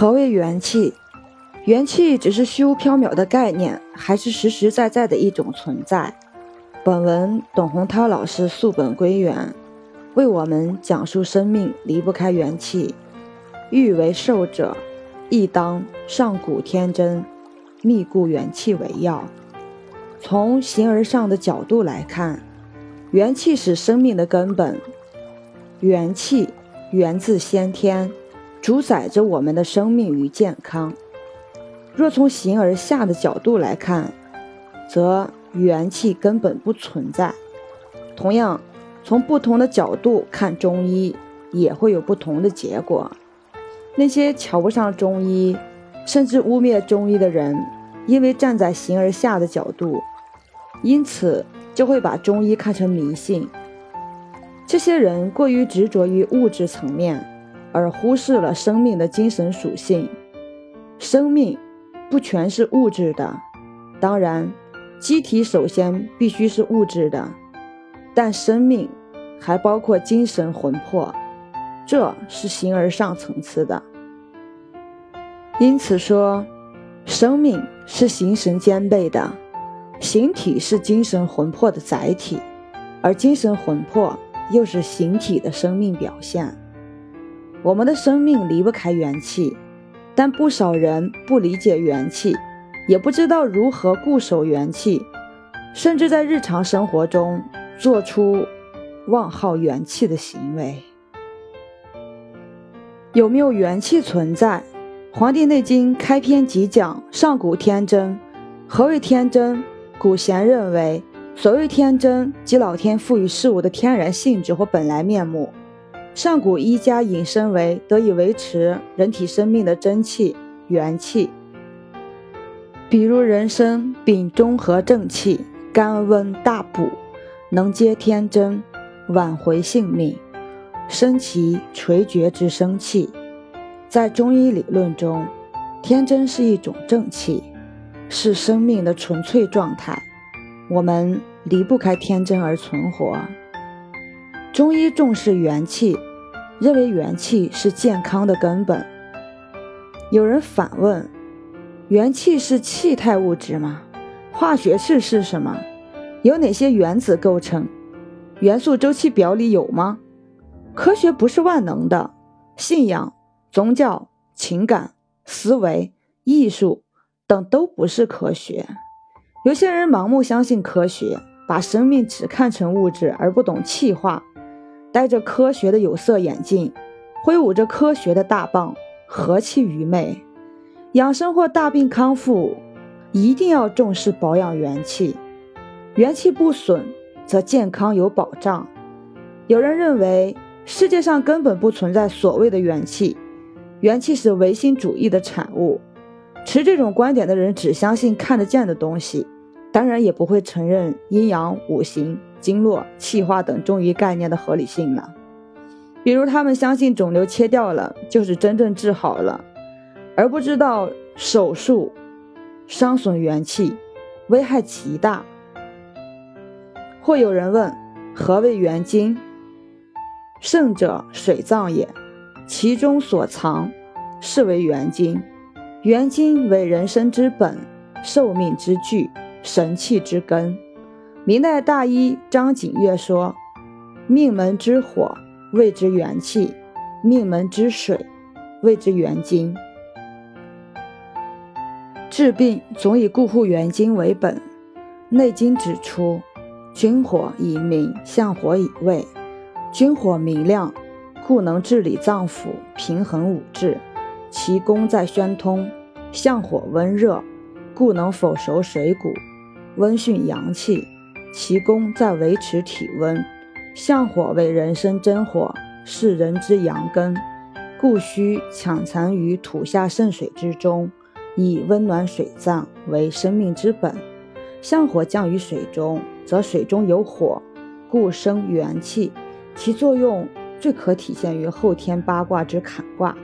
何为元气？元气只是虚无缥缈的概念，还是实实在在的一种存在？本文董洪涛老师溯本归元，为我们讲述生命离不开元气。欲为寿者，亦当上古天真，密固元气为要。从形而上的角度来看，元气是生命的根本。元气源自先天。主宰着我们的生命与健康。若从形而下的角度来看，则元气根本不存在。同样，从不同的角度看中医，也会有不同的结果。那些瞧不上中医，甚至污蔑中医的人，因为站在形而下的角度，因此就会把中医看成迷信。这些人过于执着于物质层面。而忽视了生命的精神属性。生命不全是物质的，当然，机体首先必须是物质的，但生命还包括精神魂魄，这是形而上层次的。因此说，生命是形神兼备的，形体是精神魂魄的载体，而精神魂魄又是形体的生命表现。我们的生命离不开元气，但不少人不理解元气，也不知道如何固守元气，甚至在日常生活中做出妄耗元气的行为。有没有元气存在？《黄帝内经》开篇即讲：“上古天真。”何谓天真？古贤认为，所谓天真，即老天赋予事物的天然性质或本来面目。上古医家引申为得以维持人体生命的真气、元气，比如人参秉中和正气，甘温大补，能接天真，挽回性命，生其垂绝之生气。在中医理论中，天真是一种正气，是生命的纯粹状态，我们离不开天真而存活。中医重视元气，认为元气是健康的根本。有人反问：元气是气态物质吗？化学式是什么？由哪些原子构成？元素周期表里有吗？科学不是万能的，信仰、宗教、情感、思维、艺术等都不是科学。有些人盲目相信科学，把生命只看成物质，而不懂气化。戴着科学的有色眼镜，挥舞着科学的大棒，何其愚昧！养生或大病康复，一定要重视保养元气。元气不损，则健康有保障。有人认为世界上根本不存在所谓的元气，元气是唯心主义的产物。持这种观点的人只相信看得见的东西，当然也不会承认阴阳五行。经络、气化等中医概念的合理性了。比如，他们相信肿瘤切掉了就是真正治好了，而不知道手术伤损元气，危害极大。或有人问：何为元精？肾者，水脏也，其中所藏，是为元精。元精为人生之本，寿命之具，神气之根。明代大医张景岳说：“命门之火谓之元气，命门之水谓之元精。治病总以固护元精为本。《内经》指出：君火以明，相火以卫。君火明亮，故能治理脏腑，平衡五志；其功在宣通。相火温热，故能否熟水谷，温煦阳气。”其功在维持体温，相火为人生真火，是人之阳根，故需抢藏于土下渗水之中，以温暖水脏为生命之本。相火降于水中，则水中有火，故生元气。其作用最可体现于后天八卦之坎卦。